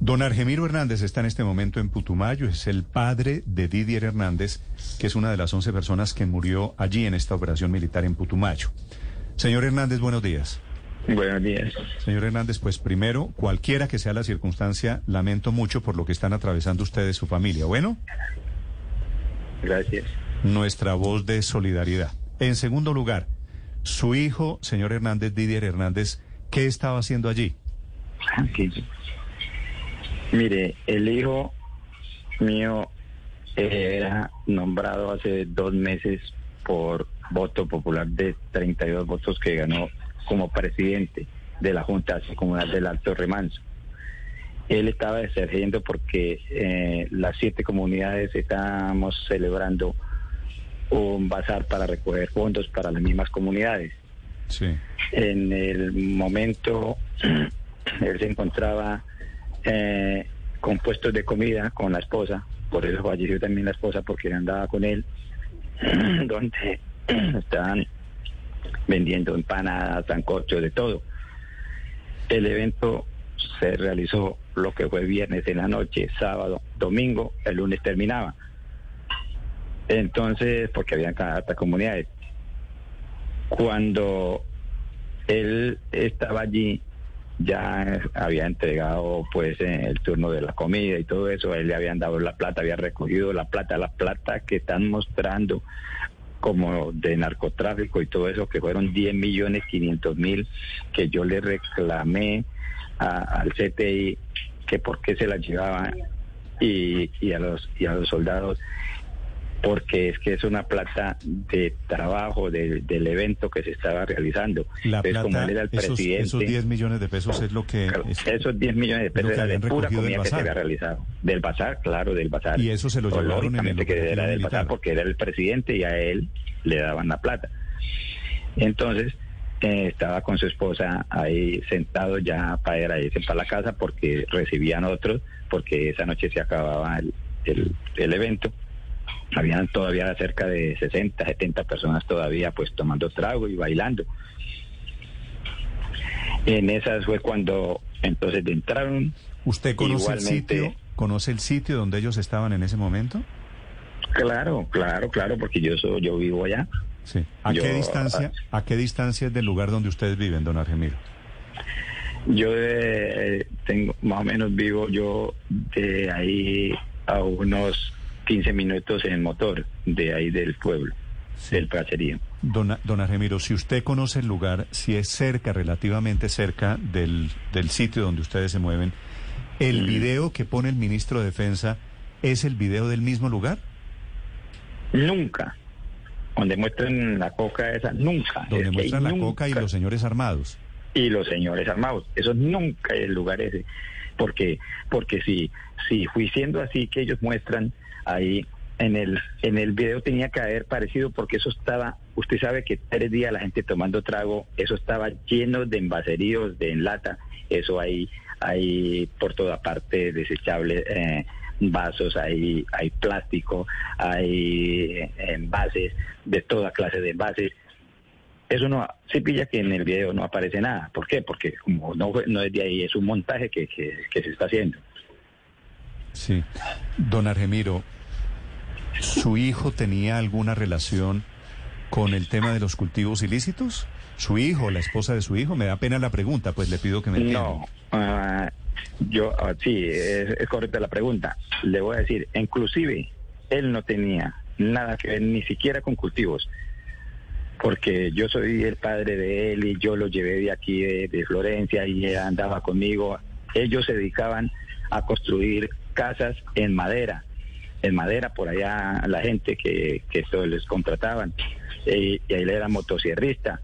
Don Argemiro Hernández está en este momento en Putumayo, es el padre de Didier Hernández, que es una de las 11 personas que murió allí en esta operación militar en Putumayo. Señor Hernández, buenos días. Buenos días. Señor Hernández, pues primero, cualquiera que sea la circunstancia, lamento mucho por lo que están atravesando ustedes, su familia. Bueno. Gracias. Nuestra voz de solidaridad. En segundo lugar, su hijo, señor Hernández, Didier Hernández, ¿qué estaba haciendo allí? Aquí. Mire, el hijo mío era nombrado hace dos meses por voto popular de 32 votos que ganó como presidente de la Junta Comunal del Alto Remanso. Él estaba desergiendo porque eh, las siete comunidades estábamos celebrando un bazar para recoger fondos para las mismas comunidades. Sí. En el momento él se encontraba eh, con puestos de comida con la esposa, por eso falleció también la esposa porque andaba con él, donde estaban vendiendo empanadas, sancochos, de todo. El evento se realizó lo que fue viernes en la noche, sábado, domingo, el lunes terminaba. Entonces, porque habían cada comunidades. Cuando él estaba allí, ya había entregado pues el turno de la comida y todo eso, él le habían dado la plata, había recogido la plata, la plata que están mostrando como de narcotráfico y todo eso, que fueron 10 millones 500 mil que yo le reclamé al CTI que por qué se la llevaban y, y, a los y a los soldados porque es que es una plata de trabajo del evento que se estaba realizando. La Entonces, como él era el esos, presidente, esos 10 millones de pesos es lo que... claro, es- esos 10 millones de pesos era de pura comida que se había realizado. Del bazar, claro, del bazar. Y eso se lo llevaron en el que era del militar. bazar porque era el presidente y a él le daban la plata. Entonces, eh, estaba con su esposa ahí sentado ya para ir a irse para la casa porque recibían otros, porque esa noche se acababa el, el, el evento. Habían todavía cerca de 60, 70 personas todavía pues tomando trago y bailando. En esas fue cuando entonces entraron. ¿Usted conoce el sitio? ¿Conoce el sitio donde ellos estaban en ese momento? Claro, claro, claro, porque yo soy, yo vivo allá. Sí. ¿A Yo- qué distancia? ¿A qué distancia es del lugar donde ustedes viven, don Argemiro? Yo eh, tengo más o menos vivo yo de ahí a unos 15 minutos en motor de ahí del pueblo, del caserío. Don, don Argemiro, si usted conoce el lugar, si es cerca, relativamente cerca del, del sitio donde ustedes se mueven, ¿el Mm. video que pone el ministro de Defensa es el video del mismo lugar? Nunca, donde muestran la coca esa, nunca. Donde Es muestran la nunca- coca y los señores armados. y los señores armados. Eso nunca es el lugar ese. Porque, porque si, si fui siendo así que ellos muestran ahí en el, en el video tenía que haber parecido porque eso estaba, usted sabe que tres días la gente tomando trago, eso estaba lleno de envaseríos, de enlata, eso ahí, hay por toda parte desechables, eh, vasos, hay, hay plástico, hay eh, envases, de toda clase de envases eso no se pilla que en el video no aparece nada. ¿Por qué? Porque como no, no es de ahí, es un montaje que, que, que se está haciendo. Sí. Don Argemiro, ¿su hijo tenía alguna relación con el tema de los cultivos ilícitos? ¿Su hijo, la esposa de su hijo? Me da pena la pregunta, pues le pido que me entienda. No, ah, yo ah, sí, es, es correcta la pregunta. Le voy a decir, inclusive él no tenía nada que ver ni siquiera con cultivos, porque yo soy el padre de él y yo lo llevé de aquí de, Florencia y él andaba conmigo. Ellos se dedicaban a construir casas en madera, en madera por allá la gente que, que esto les contrataban Eh, y él era motosierrista.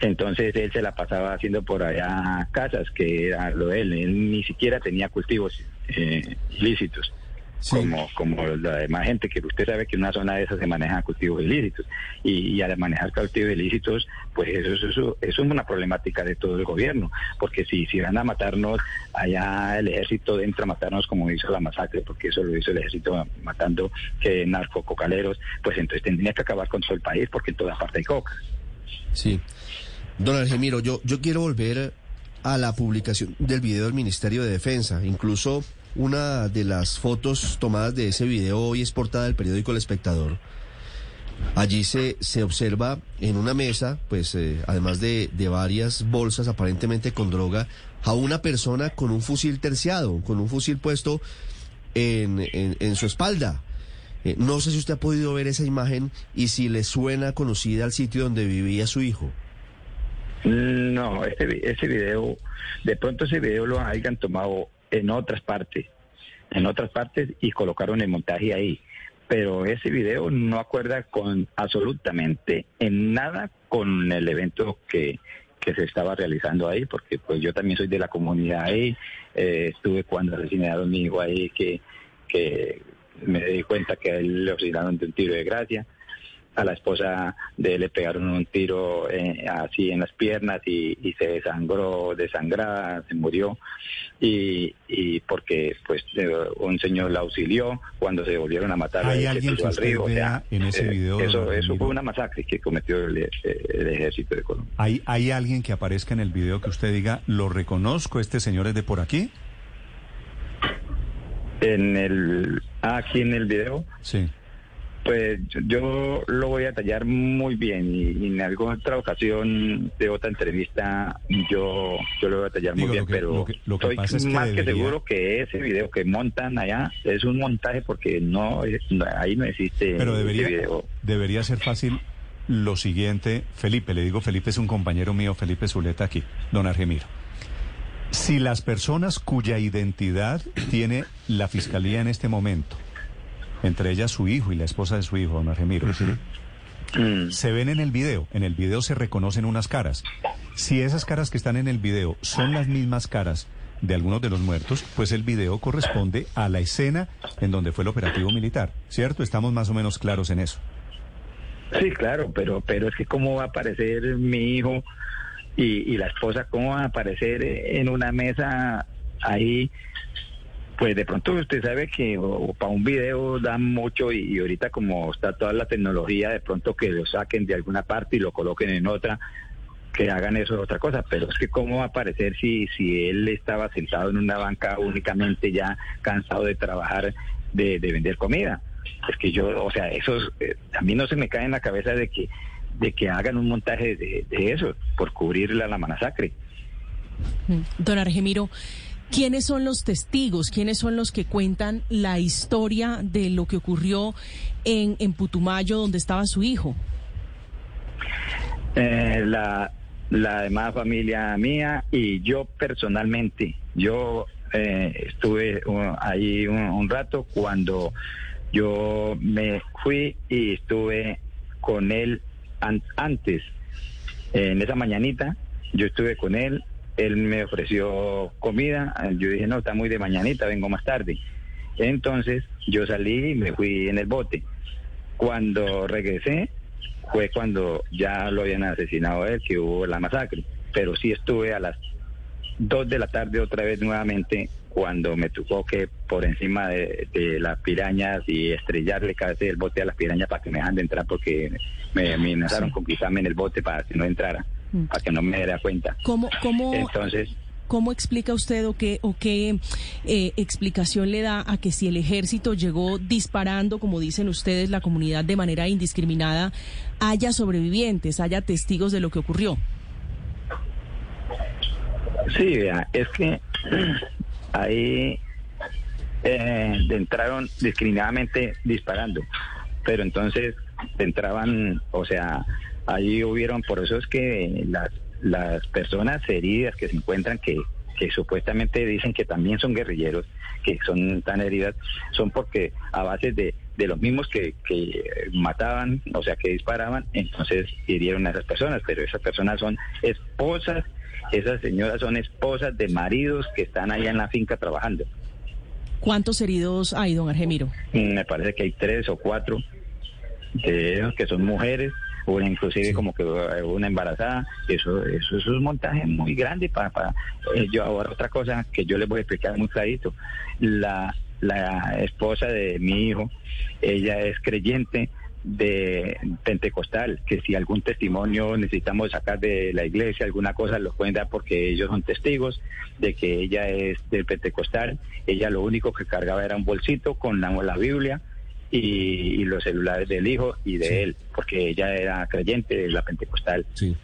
Entonces él se la pasaba haciendo por allá casas, que era lo de él. Él ni siquiera tenía cultivos eh, ilícitos, Sí. como, como la demás gente, que usted sabe que en una zona de esas se manejan cultivos ilícitos. Y, y al manejar cultivos ilícitos, pues eso, eso, eso, eso es una problemática de todo el gobierno, porque si, si van a matarnos, allá el ejército entra a matarnos como hizo la masacre, porque eso lo hizo el ejército matando que narcococaleros, pues entonces tendría que acabar con todo el país, porque en toda parte hay coca. Sí. Don Argemiro, yo, yo quiero volver a la publicación del video del Ministerio de Defensa. Incluso una de las fotos tomadas de ese video hoy es portada del periódico El Espectador. Allí se, se observa en una mesa, pues eh, además de, de varias bolsas aparentemente con droga, a una persona con un fusil terciado, con un fusil puesto en, en, su espalda. Eh, no sé si usted ha podido ver esa imagen y si le suena conocida al sitio donde vivía su hijo. No, ese, ese video, de pronto ese video lo hayan tomado en otras partes, en otras partes y colocaron el montaje ahí. Pero ese video no acuerda con absolutamente en nada con el evento que, que se estaba realizando ahí, porque pues yo también soy de la comunidad ahí, eh, estuve cuando asesinaron a mi hijo ahí, que, que me di cuenta que él le asesinaron de un tiro de gracia a la esposa de él le pegaron un tiro eh, así en las piernas y, y, se desangró, desangrada, se murió y, y porque pues eh, un señor la auxilió cuando se volvieron a matar ¿Hay alguien que al río. O sea, en ese eh, video, eso, eso fue una masacre que cometió el, el ejército de Colombia. ¿Hay, ¿Hay alguien que aparezca en el video que usted diga, lo reconozco, este señor es de por aquí? En el, ah, aquí en el video. Sí. Pues yo, lo voy a tallar muy bien y, y, en alguna otra ocasión de otra entrevista yo, yo lo voy a tallar Digo, muy bien, que, pero lo que, lo que estoy pasa es que más debería... que seguro que ese video que montan allá es un montaje porque no, no ahí no existe pero debería, ese video. debería ser fácil lo siguiente, Felipe, le digo Felipe es un compañero mío, Felipe Zuleta aquí, don Argemiro. Si las personas cuya identidad tiene la fiscalía en este momento, entre ellas su hijo y la esposa de su hijo, don Argemiro, Mm. se ven en el video, en el video se reconocen unas caras. Si esas caras que están en el video son las mismas caras de algunos de los muertos, pues el video corresponde a la escena en donde fue el operativo militar, ¿cierto? Estamos más o menos claros en eso. Sí, claro, pero pero es que cómo va a aparecer mi hijo y, y la esposa, cómo va a aparecer en una mesa ahí pues de pronto usted sabe que o, para un video dan mucho y, ahorita como está toda la tecnología, de pronto que lo saquen de alguna parte y lo coloquen en otra, que hagan eso es otra cosa, pero es que cómo va a aparecer si, si él estaba sentado en una banca únicamente ya cansado de trabajar, de, de vender comida. Es que yo, o sea, eso eh, a mí no se me cae en la cabeza de que de que hagan un montaje de, eso por cubrir la, la masacre. Don Argemiro, ¿Quiénes son los testigos? ¿Quiénes son los que cuentan la historia de lo que ocurrió en, en Putumayo, donde estaba su hijo? Eh, la, la demás familia mía y yo personalmente. Yo eh, estuve uh, ahí un, un, rato cuando yo me fui y estuve con él an antes. en esa mañanita, yo estuve con él él me ofreció comida, yo dije, no, está muy de mañanita, vengo más tarde. Entonces yo salí y me fui en el bote. Cuando regresé fue cuando ya lo habían asesinado a él, que hubo la masacre. Pero sí estuve a las dos de la tarde otra vez nuevamente cuando me tocó que por encima de, de las pirañas y estrellarle cabeza del bote a las pirañas para que me dejan de entrar porque me amenazaron sí. con quitarme en el bote para que no entrara para que no me diera cuenta. ¿Cómo, cómo, Entonces, ¿Cómo explica usted o qué, o qué eh, explicación le da a que si el ejército llegó disparando, como dicen ustedes, la comunidad de manera indiscriminada, haya sobrevivientes, haya testigos de lo que ocurrió? Sí, es que ahí eh, entraron discriminadamente disparando, pero entonces entraban, o sea, Allí hubieron, por eso es que las, las personas heridas que se encuentran, que, que supuestamente dicen que también son guerrilleros, que son tan heridas, son porque a base de, de los mismos que, que mataban, o sea, que disparaban, entonces hirieron a esas personas, pero esas personas son esposas, esas señoras son esposas de maridos que están allá en la finca trabajando. ¿Cuántos heridos hay, don Argemiro? Me parece que hay tres o cuatro de ellos que son mujeres o inclusive sí. como que una embarazada, eso, eso, eso es un montaje muy grande para, para eh, yo ahora otra cosa que yo les voy a explicar muy clarito, la, la esposa de mi hijo, ella es creyente de pentecostal, que si algún testimonio necesitamos sacar de la iglesia, alguna cosa, lo pueden dar porque ellos son testigos de que ella es del pentecostal. Ella lo único que cargaba era un bolsito con la, la Biblia y, los celulares del hijo y de él, porque ella era creyente de la pentecostal. Sí.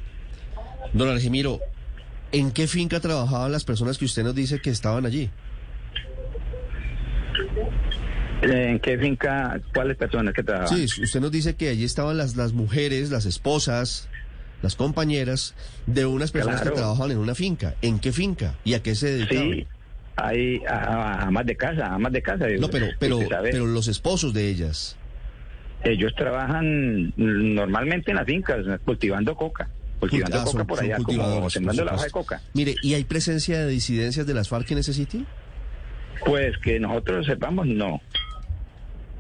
Don Argemiro, ¿en qué finca trabajaban las personas que usted nos dice que estaban allí? ¿En qué finca? ¿Cuáles personas que trabajaban? Sí, usted nos dice que allí estaban las, las mujeres, las esposas, las compañeras de unas personas que trabajaban en una finca. ¿En qué finca? ¿Y a qué se dedicaban? Sí, hay a, más de casa, a más de casa. No, pero, pero, pero los esposos de ellas. Ellos trabajan normalmente en las fincas, cultivando coca. Cultivando ah, coca por allá, como sembrando la hoja de coca. Mire, ¿y hay presencia de disidencias de las FARC en ese sitio? Pues que nosotros sepamos, no.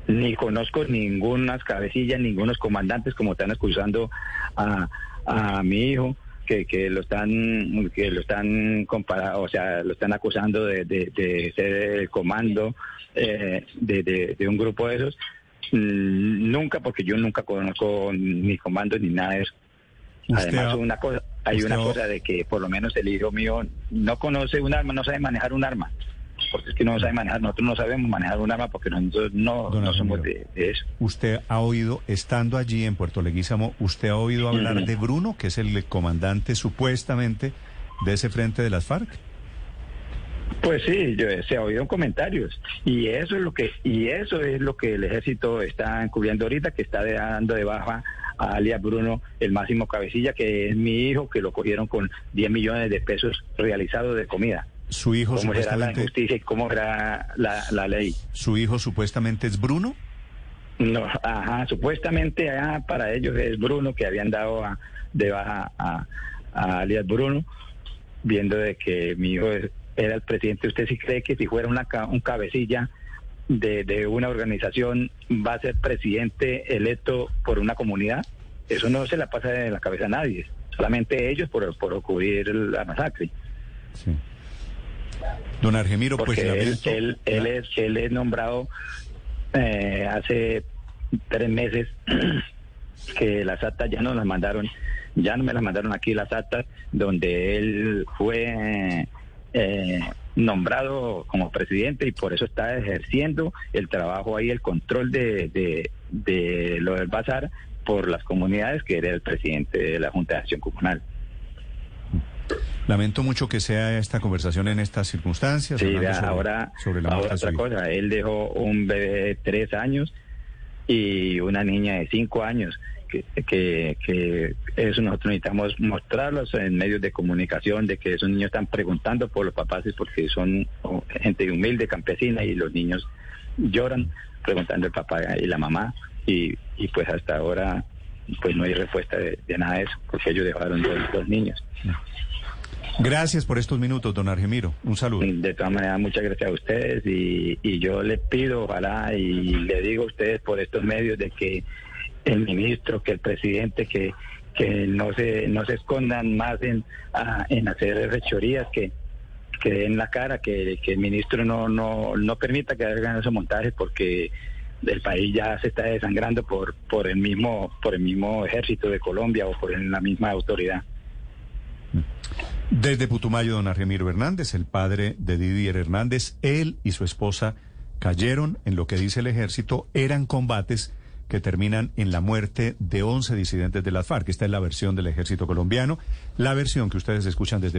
Ni conozco ninguna cabecillas, ningunos comandantes como están acusando a, a mi hijo. Que, que lo están que lo están comparando, o sea, lo están acusando de, de, ser el comando eh, de, de, un grupo de esos. Mm, nunca, porque yo nunca conozco ni comando ni nada de eso. Además, una cosa, hay una cosa de que por lo menos el hijo mío no conoce un arma, no sabe manejar un arma porque es que no sabe manejar, nosotros no sabemos manejar un arma porque nosotros no, no somos de, eso. Usted ha oído, estando allí en Puerto Leguízamo, usted ha oído hablar de Bruno, que es el comandante supuestamente de ese frente de las FARC. Pues sí, yo, se ha oído en comentarios y eso es lo que y eso es lo que el ejército está encubriendo ahorita, que está dando de baja a alias Bruno, el máximo cabecilla, que es mi hijo, que lo cogieron con 10 millones de pesos realizados de comida. Su hijo ¿Cómo supuestamente... será la justicia y cómo será la, ley? ¿Su hijo supuestamente es Bruno? No, ajá, supuestamente para ellos es Bruno, que habían dado de baja a, alias Bruno, viendo de que mi hijo era el presidente. ¿Usted sí cree que si fuera una, un cabecilla de, de una organización va a ser presidente electo por una comunidad? Eso no se la pasa de la cabeza a nadie, solamente ellos por, por ocurrir la masacre. Sí. Don Argemiro, pues él, él, él, es, él es nombrado eh, hace tres meses que las actas ya no las mandaron, ya no me las mandaron aquí las actas donde él fue eh, nombrado como presidente y por eso está ejerciendo el trabajo ahí, el control de, de, de lo del bazar por las comunidades que era el presidente de la Junta de Acción Comunal. Lamento mucho que sea esta conversación en estas circunstancias. Sí, ahora, sobre la otra cosa. Él dejó un bebé de tres años y una niña de cinco años. Que, que, que eso nosotros necesitamos mostrarlos en medios de comunicación, de que esos niños están preguntando por los papás porque son gente humilde, campesina, y los niños lloran preguntando el papá y la mamá. Y, y pues hasta ahora pues no hay respuesta de, nada de eso, porque ellos dejaron dos, dos niños. Gracias por estos minutos, don Argemiro. Un saludo. De todas maneras, muchas gracias a ustedes y, y yo les pido, ojalá, y le digo a ustedes por estos medios de que el ministro, que el presidente, que, que no se no se escondan más en, en hacer fechorías, que, que den la cara, que, que el ministro no, no, no permita que hagan esos montajes porque el país ya se está desangrando por, por el mismo, por el mismo ejército de Colombia o por la misma autoridad. Desde Putumayo, don Argemiro Hernández, el padre de Didier Hernández, él y su esposa cayeron en lo que dice el ejército, eran combates que terminan en la muerte de 11 disidentes de las FARC. Esta es la versión del ejército colombiano, la versión que ustedes escuchan desde